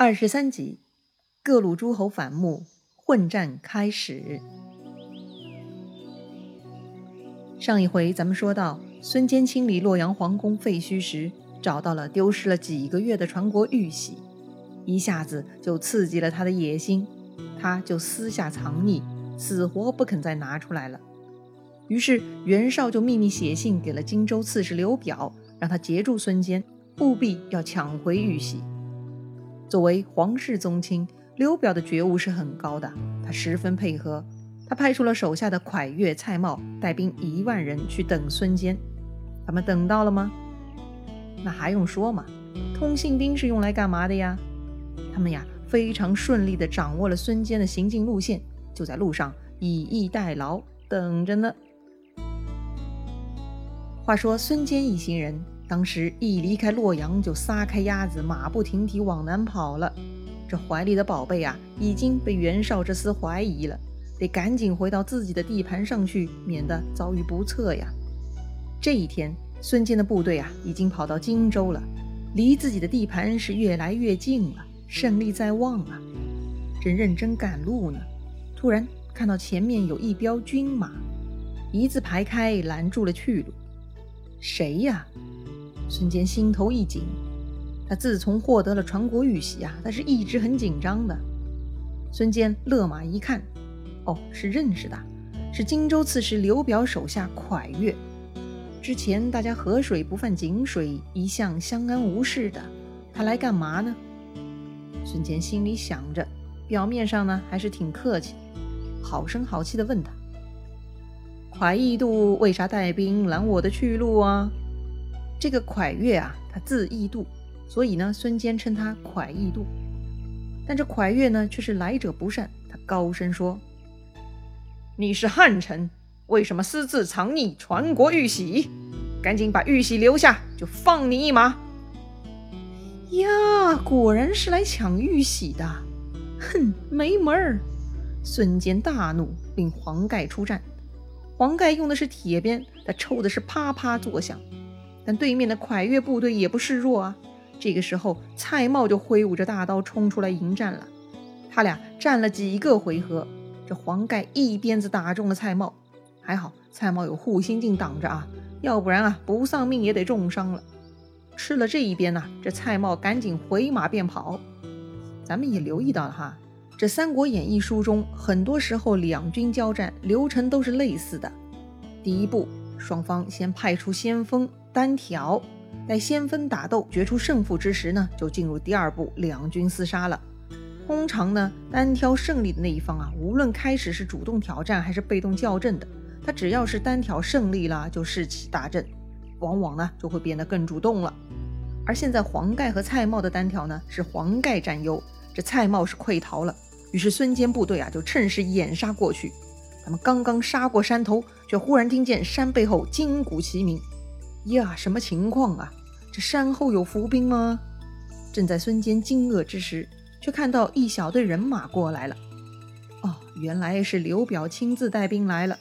二十三集，各路诸侯反目，混战开始。上一回咱们说到，孙坚清理洛阳皇宫废墟时，找到了丢失了几个月的传国玉玺，一下子就刺激了他的野心，他就私下藏匿，死活不肯再拿出来了。于是袁绍就秘密写信给了荆州刺史刘表，让他截住孙坚，务必要抢回玉玺。作为皇室宗亲，刘表的觉悟是很高的，他十分配合。他派出了手下的蒯越、蔡瑁，带兵一万人去等孙坚。他们等到了吗？那还用说吗？通信兵是用来干嘛的呀？他们呀，非常顺利地掌握了孙坚的行进路线，就在路上以逸待劳，等着呢。话说孙坚一行人。当时一离开洛阳，就撒开鸭子，马不停蹄往南跑了。这怀里的宝贝啊，已经被袁绍这厮怀疑了，得赶紧回到自己的地盘上去，免得遭遇不测呀。这一天，孙坚的部队啊，已经跑到荆州了，离自己的地盘是越来越近了，胜利在望啊！正认真赶路呢，突然看到前面有一彪军马，一字排开，拦住了去路。谁呀？孙坚心头一紧，他自从获得了传国玉玺啊，他是一直很紧张的。孙坚勒马一看，哦，是认识的，是荆州刺史刘表手下蒯越。之前大家河水不犯井水，一向相安无事的，他来干嘛呢？孙坚心里想着，表面上呢还是挺客气，好声好气的问他：“蒯义度为啥带兵拦我的去路啊？”这个蒯越啊，他字义度，所以呢，孙坚称他蒯义度。但这蒯越呢，却是来者不善，他高声说：“你是汉臣，为什么私自藏匿传国玉玺？赶紧把玉玺留下，就放你一马。”呀，果然是来抢玉玺的，哼，没门儿！孙坚大怒，令黄盖出战。黄盖用的是铁鞭，他抽的是啪啪作响。但对面的蒯越部队也不示弱啊！这个时候，蔡瑁就挥舞着大刀冲出来迎战了。他俩战了几个回合，这黄盖一鞭子打中了蔡瑁，还好蔡瑁有护心镜挡着啊，要不然啊不丧命也得重伤了。吃了这一鞭呐，这蔡瑁赶紧回马便跑。咱们也留意到了哈，这《三国演义》书中很多时候两军交战流程都是类似的。第一步，双方先派出先锋。单挑，待先锋打斗决出胜负之时呢，就进入第二步，两军厮杀了。通常呢，单挑胜利的那一方啊，无论开始是主动挑战还是被动叫阵的，他只要是单挑胜利了，就士气大振，往往呢就会变得更主动了。而现在黄盖和蔡瑁的单挑呢，是黄盖占优，这蔡瑁是溃逃了。于是孙坚部队啊，就趁势掩杀过去。他们刚刚杀过山头，却忽然听见山背后金鼓齐鸣。呀，什么情况啊？这山后有伏兵吗？正在孙坚惊愕之时，却看到一小队人马过来了。哦，原来是刘表亲自带兵来了。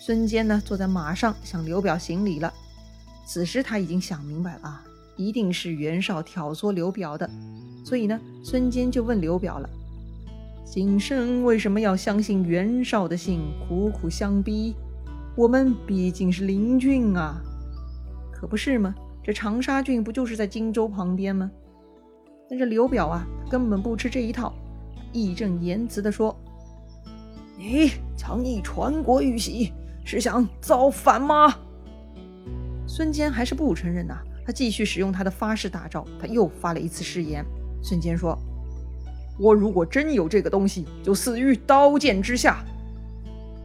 孙坚呢，坐在马上向刘表行礼了。此时他已经想明白了啊，一定是袁绍挑唆刘表的。所以呢，孙坚就问刘表了：“今生为什么要相信袁绍的信，苦苦相逼？我们毕竟是邻郡啊。”可不是吗？这长沙郡不就是在荆州旁边吗？但这刘表啊，根本不吃这一套，义正言辞地说：“你藏匿传国玉玺，是想造反吗？”孙坚还是不承认呐，他继续使用他的发誓大招，他又发了一次誓言。孙坚说：“我如果真有这个东西，就死于刀剑之下。”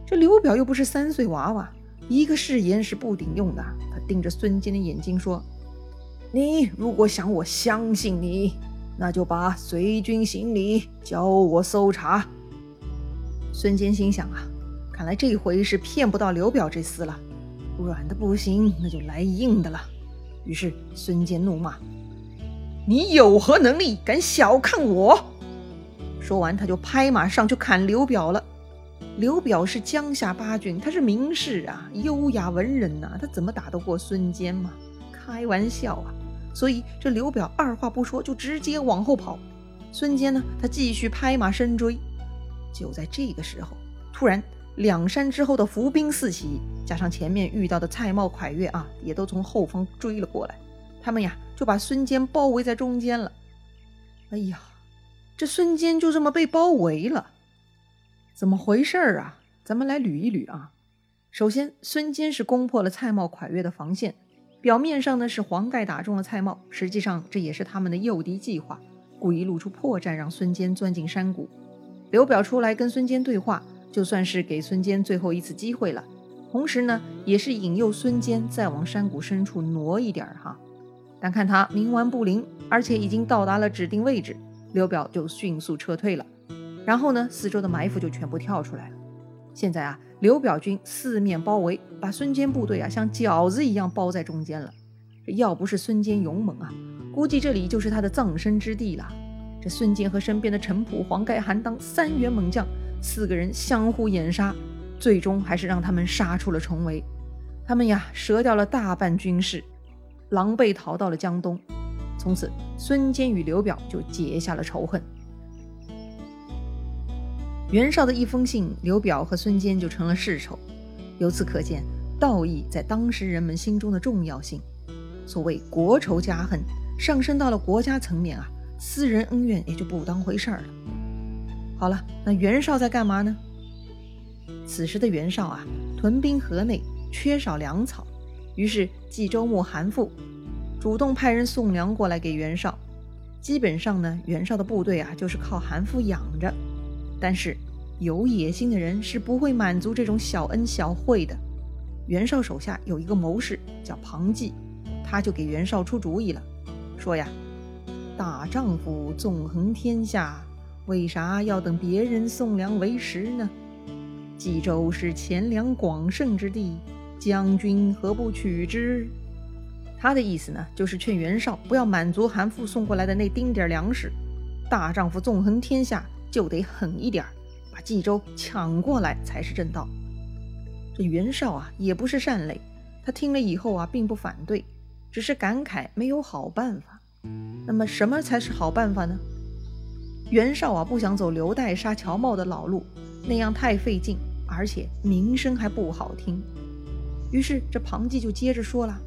这刘表又不是三岁娃娃。一个誓言是不顶用的。他盯着孙坚的眼睛说：“你如果想我相信你，那就把随军行李交我搜查。”孙坚心想啊，看来这回是骗不到刘表这厮了。软的不行，那就来硬的了。于是孙坚怒骂：“你有何能力，敢小看我？”说完，他就拍马上去砍刘表了。刘表是江夏八郡，他是名士啊，优雅文人呐，他怎么打得过孙坚嘛？开玩笑啊！所以这刘表二话不说就直接往后跑。孙坚呢，他继续拍马深追。就在这个时候，突然两山之后的伏兵四起，加上前面遇到的蔡瑁、蒯越啊，也都从后方追了过来。他们呀，就把孙坚包围在中间了。哎呀，这孙坚就这么被包围了，怎么回事儿啊？咱们来捋一捋啊。首先，孙坚是攻破了蔡瑁、蒯越的防线，表面上呢是黄盖打中了蔡瑁，实际上这也是他们的诱敌计划，故意露出破绽，让孙坚钻进山谷。刘表出来跟孙坚对话，就算是给孙坚最后一次机会了，同时呢，也是引诱孙坚再往山谷深处挪一点儿哈。但看他冥顽不灵，而且已经到达了指定位置，刘表就迅速撤退了。然后呢，四周的埋伏就全部跳出来了。现在啊，刘表军四面包围，把孙坚部队啊像饺子一样包在中间了。这要不是孙坚勇猛啊，估计这里就是他的葬身之地了。这孙坚和身边的陈普、黄盖、韩当三员猛将，四个人相互掩杀，最终还是让他们杀出了重围。他们呀，折掉了大半军士。狼狈逃到了江东，从此孙坚与刘表就结下了仇恨。袁绍的一封信，刘表和孙坚就成了世仇。由此可见，道义在当时人们心中的重要性。所谓国仇家恨，上升到了国家层面啊，私人恩怨也就不当回事儿了。好了，那袁绍在干嘛呢？此时的袁绍啊，屯兵河内，缺少粮草。于是冀州牧韩馥主动派人送粮过来给袁绍。基本上呢，袁绍的部队啊就是靠韩馥养着。但是有野心的人是不会满足这种小恩小惠的。袁绍手下有一个谋士叫庞纪，他就给袁绍出主意了，说呀：“大丈夫纵横天下，为啥要等别人送粮为食呢？冀州是钱粮广盛之地。”将军何不取之？他的意思呢，就是劝袁绍不要满足韩馥送过来的那丁点粮食。大丈夫纵横天下，就得狠一点，把冀州抢过来才是正道。这袁绍啊，也不是善类，他听了以后啊，并不反对，只是感慨没有好办法。那么，什么才是好办法呢？袁绍啊，不想走刘岱杀乔瑁的老路，那样太费劲，而且名声还不好听。于是，这庞纪就接着说了：“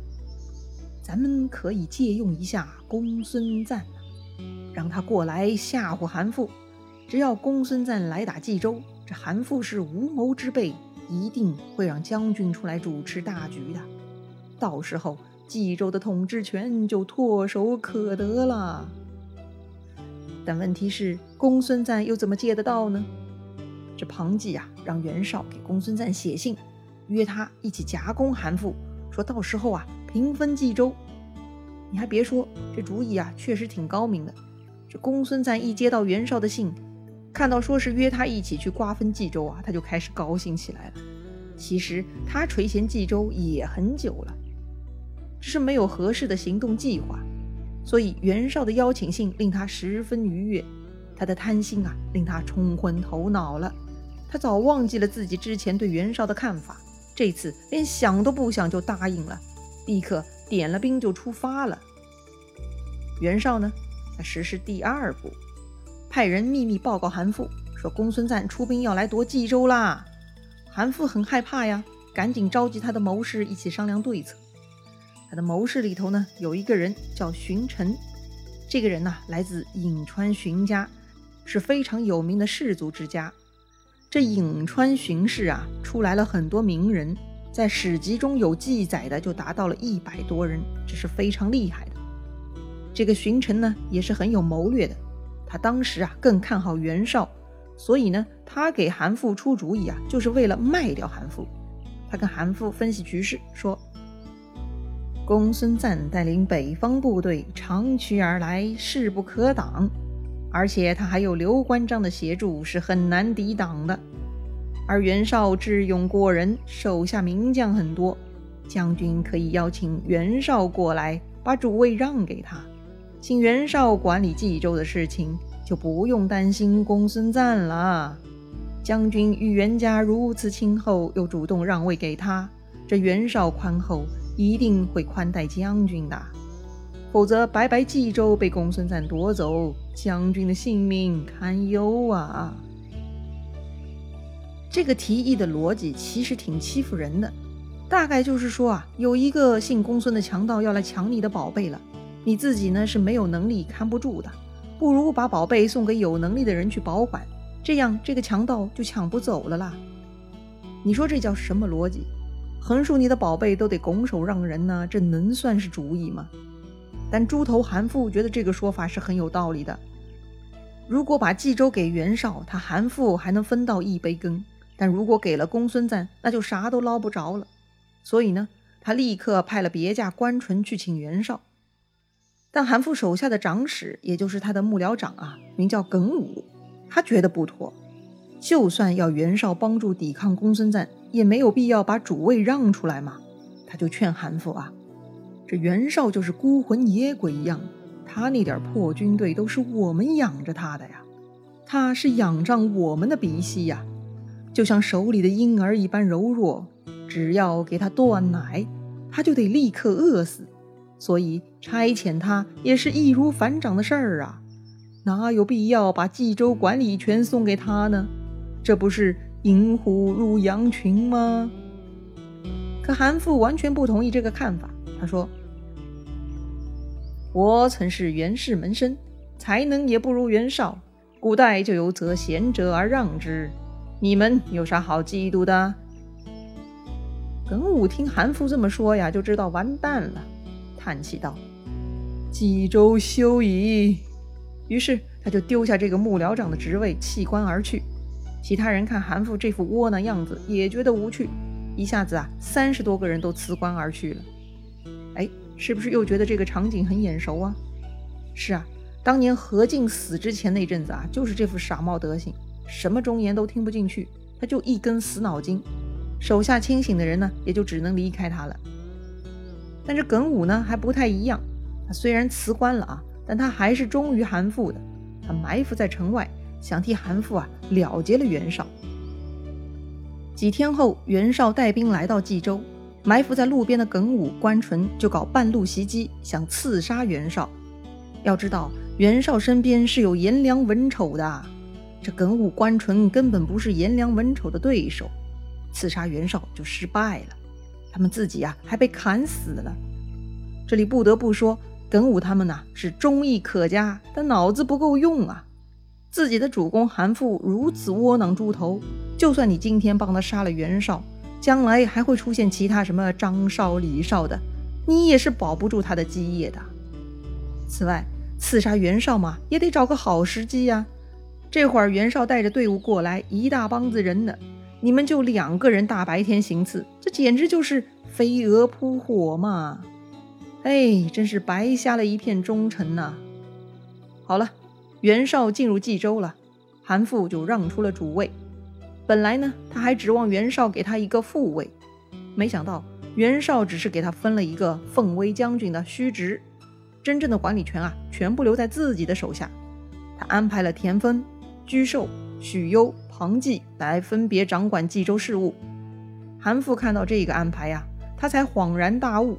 咱们可以借用一下公孙瓒，让他过来吓唬韩馥。只要公孙瓒来打冀州，这韩馥是无谋之辈，一定会让将军出来主持大局的。到时候，冀州的统治权就唾手可得了。但问题是，公孙瓒又怎么借得到呢？这庞纪呀，让袁绍给公孙瓒写信。”约他一起夹攻韩馥，说到时候啊平分冀州。你还别说，这主意啊确实挺高明的。这公孙瓒一接到袁绍的信，看到说是约他一起去瓜分冀州啊，他就开始高兴起来了。其实他垂涎冀州也很久了，只是没有合适的行动计划。所以袁绍的邀请信令他十分愉悦，他的贪心啊令他冲昏头脑了。他早忘记了自己之前对袁绍的看法。这次连想都不想就答应了，立刻点了兵就出发了。袁绍呢，他实施第二步，派人秘密报告韩馥，说公孙瓒出兵要来夺冀州啦。韩馥很害怕呀，赶紧召集他的谋士一起商量对策。他的谋士里头呢，有一个人叫荀臣，这个人呢来自颍川荀家，是非常有名的士族之家。这颍川荀氏啊，出来了很多名人，在史籍中有记载的就达到了一百多人，这是非常厉害的。这个荀臣呢，也是很有谋略的，他当时啊更看好袁绍，所以呢，他给韩馥出主意啊，就是为了卖掉韩馥。他跟韩馥分析局势，说：公孙瓒带领北方部队长驱而来，势不可挡。而且他还有刘关张的协助，是很难抵挡的。而袁绍智勇过人，手下名将很多，将军可以邀请袁绍过来，把主位让给他，请袁绍管理冀州的事情，就不用担心公孙瓒了。将军与袁家如此亲厚，又主动让位给他，这袁绍宽厚，一定会宽待将军的。否则白白冀州被公孙瓒夺走，将军的性命堪忧啊！这个提议的逻辑其实挺欺负人的，大概就是说啊，有一个姓公孙的强盗要来抢你的宝贝了，你自己呢是没有能力看不住的，不如把宝贝送给有能力的人去保管，这样这个强盗就抢不走了啦。你说这叫什么逻辑？横竖你的宝贝都得拱手让人呢，这能算是主意吗？但猪头韩馥觉得这个说法是很有道理的。如果把冀州给袁绍，他韩馥还能分到一杯羹。但如果给了公孙瓒，那就啥都捞不着了。所以呢，他立刻派了别驾关纯去请袁绍。但韩馥手下的长史，也就是他的幕僚长啊，名叫耿武，他觉得不妥。就算要袁绍帮助抵抗公孙瓒，也没有必要把主位让出来嘛。他就劝韩馥啊，这袁绍就是孤魂野鬼一样，他那点破军队都是我们养着他的呀，他是仰仗我们的鼻息呀。就像手里的婴儿一般柔弱，只要给他断奶，他就得立刻饿死。所以差遣他也是易如反掌的事儿啊，哪有必要把冀州管理权送给他呢？这不是引虎入羊群吗？可韩馥完全不同意这个看法。他说：“我曾是袁氏门生，才能也不如袁绍。古代就有择贤者而让之。”你们有啥好嫉妒的？耿武听韩馥这么说呀，就知道完蛋了，叹气道：“冀州休矣。”于是他就丢下这个幕僚长的职位，弃官而去。其他人看韩馥这副窝囊样子，也觉得无趣。一下子啊，三十多个人都辞官而去了。哎，是不是又觉得这个场景很眼熟啊？是啊，当年何进死之前那阵子啊，就是这副傻帽德行。什么忠言都听不进去，他就一根死脑筋。手下清醒的人呢，也就只能离开他了。但是耿武呢，还不太一样。他虽然辞官了啊，但他还是忠于韩馥的。他埋伏在城外，想替韩馥啊了结了袁绍。几天后，袁绍带兵来到冀州，埋伏在路边的耿武、关纯就搞半路袭击，想刺杀袁绍。要知道，袁绍身边是有颜良、文丑的。这耿武、关纯根本不是颜良、文丑的对手，刺杀袁绍就失败了，他们自己呀还被砍死了。这里不得不说，耿武他们呐是忠义可嘉，但脑子不够用啊！自己的主公韩馥如此窝囊猪头，就算你今天帮他杀了袁绍，将来还会出现其他什么张绍、李绍的，你也是保不住他的基业的。此外，刺杀袁绍嘛，也得找个好时机呀。这会儿袁绍带着队伍过来，一大帮子人呢，你们就两个人大白天行刺，这简直就是飞蛾扑火嘛！哎，真是白瞎了一片忠臣呐！好了，袁绍进入冀州了，韩馥就让出了主位。本来呢，他还指望袁绍给他一个副位，没想到袁绍只是给他分了一个奉威将军的虚职，真正的管理权啊，全部留在自己的手下。他安排了田丰。居寿、许攸、庞纪来分别掌管冀州事务。韩馥看到这个安排呀，他才恍然大悟：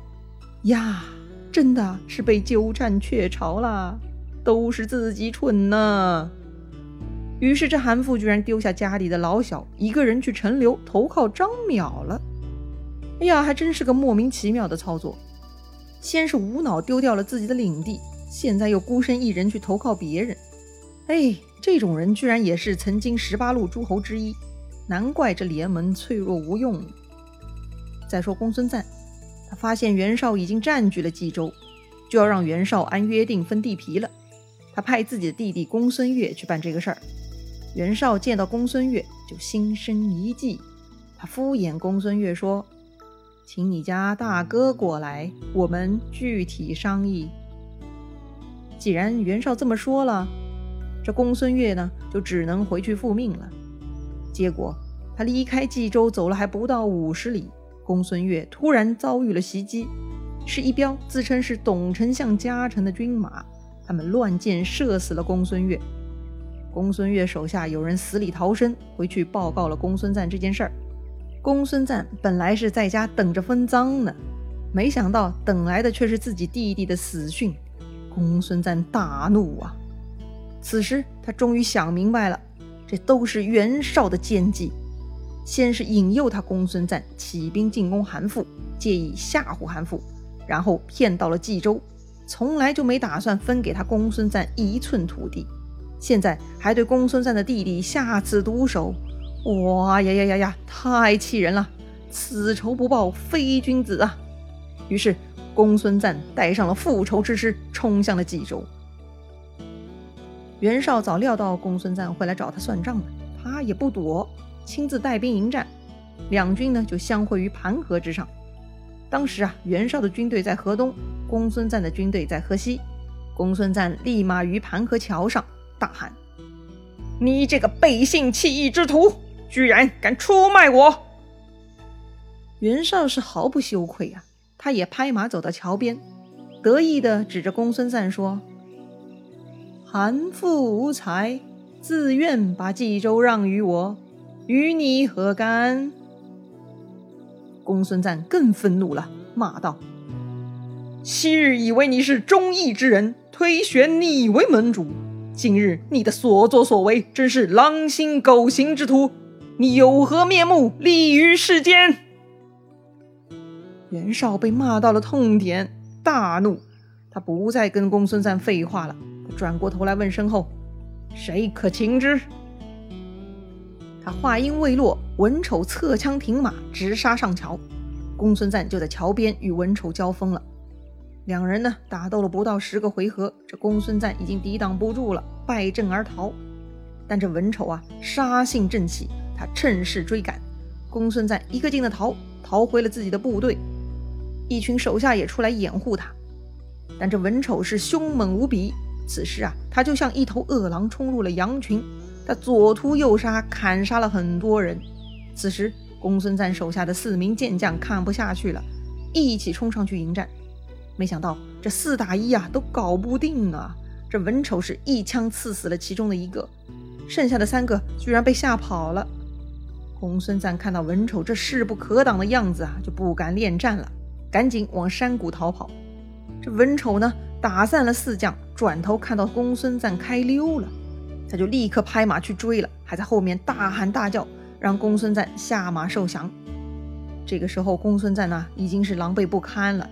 呀，真的是被鸠占鹊巢啦！都是自己蠢呢。于是这韩馥居然丢下家里的老小，一个人去陈留投靠张邈了。哎呀，还真是个莫名其妙的操作。先是无脑丢掉了自己的领地，现在又孤身一人去投靠别人。哎。这种人居然也是曾经十八路诸侯之一，难怪这联盟脆弱无用。再说公孙瓒，他发现袁绍已经占据了冀州，就要让袁绍按约定分地皮了。他派自己的弟弟公孙越去办这个事儿。袁绍见到公孙越就心生一计，他敷衍公孙越说：“请你家大哥过来，我们具体商议。”既然袁绍这么说了。这公孙越呢，就只能回去复命了。结果他离开冀州走了还不到五十里，公孙越突然遭遇了袭击，是一彪自称是董丞相家臣的军马，他们乱箭射死了公孙越。公孙越手下有人死里逃生，回去报告了公孙瓒这件事儿。公孙瓒本来是在家等着分赃呢，没想到等来的却是自己弟弟的死讯，公孙瓒大怒啊！此时他终于想明白了，这都是袁绍的奸计。先是引诱他公孙瓒起兵进攻韩馥，借以吓唬韩馥，然后骗到了冀州，从来就没打算分给他公孙瓒一寸土地。现在还对公孙瓒的弟弟下此毒手，哇呀呀呀呀，太气人了！此仇不报非君子啊！于是公孙瓒带上了复仇之师，冲向了冀州。袁绍早料到公孙瓒会来找他算账的，他也不躲。亲自带兵迎战，两军呢就相会于盘河之上。当时啊，袁绍的军队在河东，公孙瓒的军队在河西。公孙瓒立马于盘河桥上大喊：“你这个背信弃义之徒，居然敢出卖我！”袁绍是毫不羞愧啊，他也拍马走到桥边，得意地指着公孙瓒说：“韩馥无才，自愿把冀州让于我。”与你何干？公孙瓒更愤怒了，骂道：“昔日以为你是忠义之人，推选你为盟主，今日你的所作所为，真是狼心狗行之徒！你有何面目立于世间？”袁绍被骂到了痛点，大怒，他不再跟公孙瓒废话了，转过头来问身后：“谁可擒之？”他话音未落，文丑侧枪挺马，直杀上桥。公孙瓒就在桥边与文丑交锋了。两人呢打斗了不到十个回合，这公孙瓒已经抵挡不住了，败阵而逃。但这文丑啊杀性正起，他趁势追赶。公孙瓒一个劲的逃，逃回了自己的部队。一群手下也出来掩护他。但这文丑是凶猛无比，此时啊，他就像一头饿狼冲入了羊群。他左突右杀，砍杀了很多人。此时，公孙瓒手下的四名健将看不下去了，一起冲上去迎战。没想到这四打一啊，都搞不定啊！这文丑是一枪刺死了其中的一个，剩下的三个居然被吓跑了。公孙瓒看到文丑这势不可挡的样子啊，就不敢恋战了，赶紧往山谷逃跑。这文丑呢，打散了四将，转头看到公孙瓒开溜了。他就立刻拍马去追了，还在后面大喊大叫，让公孙瓒下马受降。这个时候，公孙瓒呢已经是狼狈不堪了，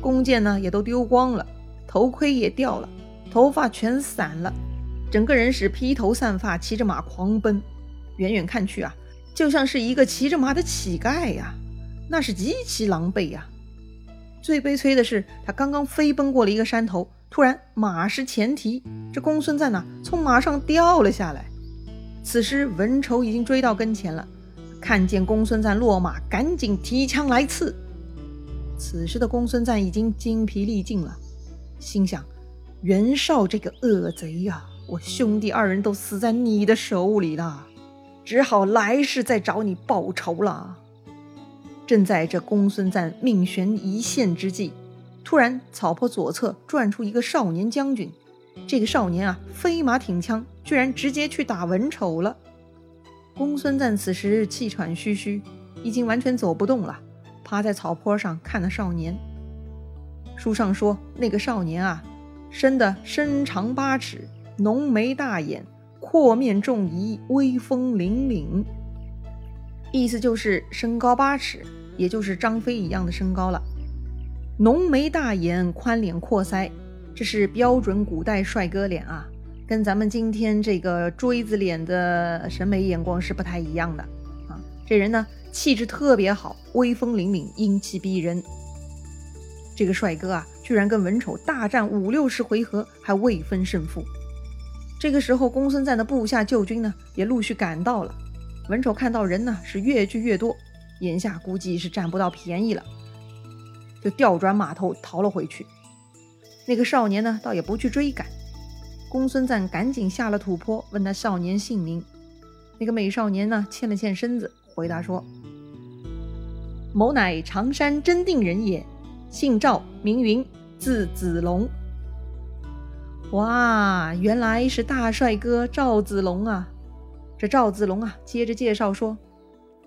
弓箭呢也都丢光了，头盔也掉了，头发全散了，整个人是披头散发，骑着马狂奔。远远看去啊，就像是一个骑着马的乞丐呀，那是极其狼狈呀。最悲催的是，他刚刚飞奔过了一个山头。突然，马失前蹄，这公孙瓒呢从马上掉了下来。此时，文丑已经追到跟前了，看见公孙瓒落马，赶紧提枪来刺。此时的公孙瓒已经精疲力尽了，心想：袁绍这个恶贼呀，我兄弟二人都死在你的手里了，只好来世再找你报仇了。正在这公孙瓒命悬一线之际。突然，草坡左侧转出一个少年将军。这个少年啊，飞马挺枪，居然直接去打文丑了。公孙瓒此时气喘吁吁，已经完全走不动了，趴在草坡上看了少年。书上说，那个少年啊，生的身长八尺，浓眉大眼，阔面重仪，威风凛凛。意思就是身高八尺，也就是张飞一样的身高了。浓眉大眼、宽脸阔腮，这是标准古代帅哥脸啊，跟咱们今天这个锥子脸的审美眼光是不太一样的啊。这人呢，气质特别好，威风凛凛，英气逼人。这个帅哥啊，居然跟文丑大战五六十回合，还未分胜负。这个时候，公孙瓒的部下救军呢，也陆续赶到了。文丑看到人呢，是越聚越多，眼下估计是占不到便宜了。就调转马头逃了回去。那个少年呢，倒也不去追赶。公孙瓒赶紧下了土坡，问他少年姓名。那个美少年呢，欠了欠身子，回答说：“某乃常山真定人也，姓赵，名云，字子龙。”哇，原来是大帅哥赵子龙啊！赵子龙啊，接着介绍说，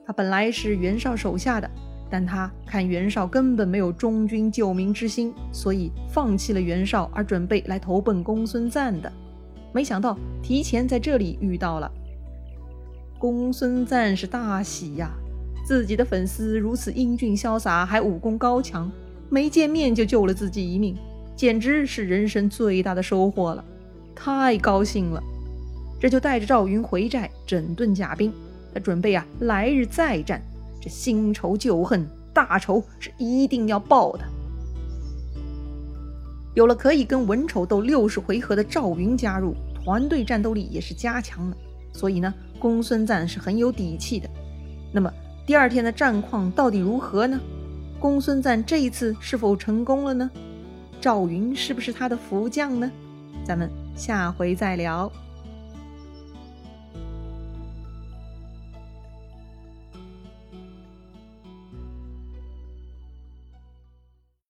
他本来是袁绍手下的。但他看袁绍根本没有忠君救民之心，所以放弃了袁绍，而准备来投奔公孙瓒的。没想到提前在这里遇到了公孙瓒，是大喜呀！自己的粉丝如此英俊潇洒，还武功高强，没见面就救了自己一命，简直是人生最大的收获了，太高兴了！这就带着赵云回寨整顿甲兵，他准备啊，来日再战。这新仇旧恨，大仇是一定要报的。有了可以跟文丑斗六十回合的赵云加入，团队战斗力也是加强了。所以呢，公孙瓒是很有底气的。那么第二天的战况到底如何呢？公孙瓒这一次是否成功了呢？赵云是不是他的福将呢？咱们下回再聊。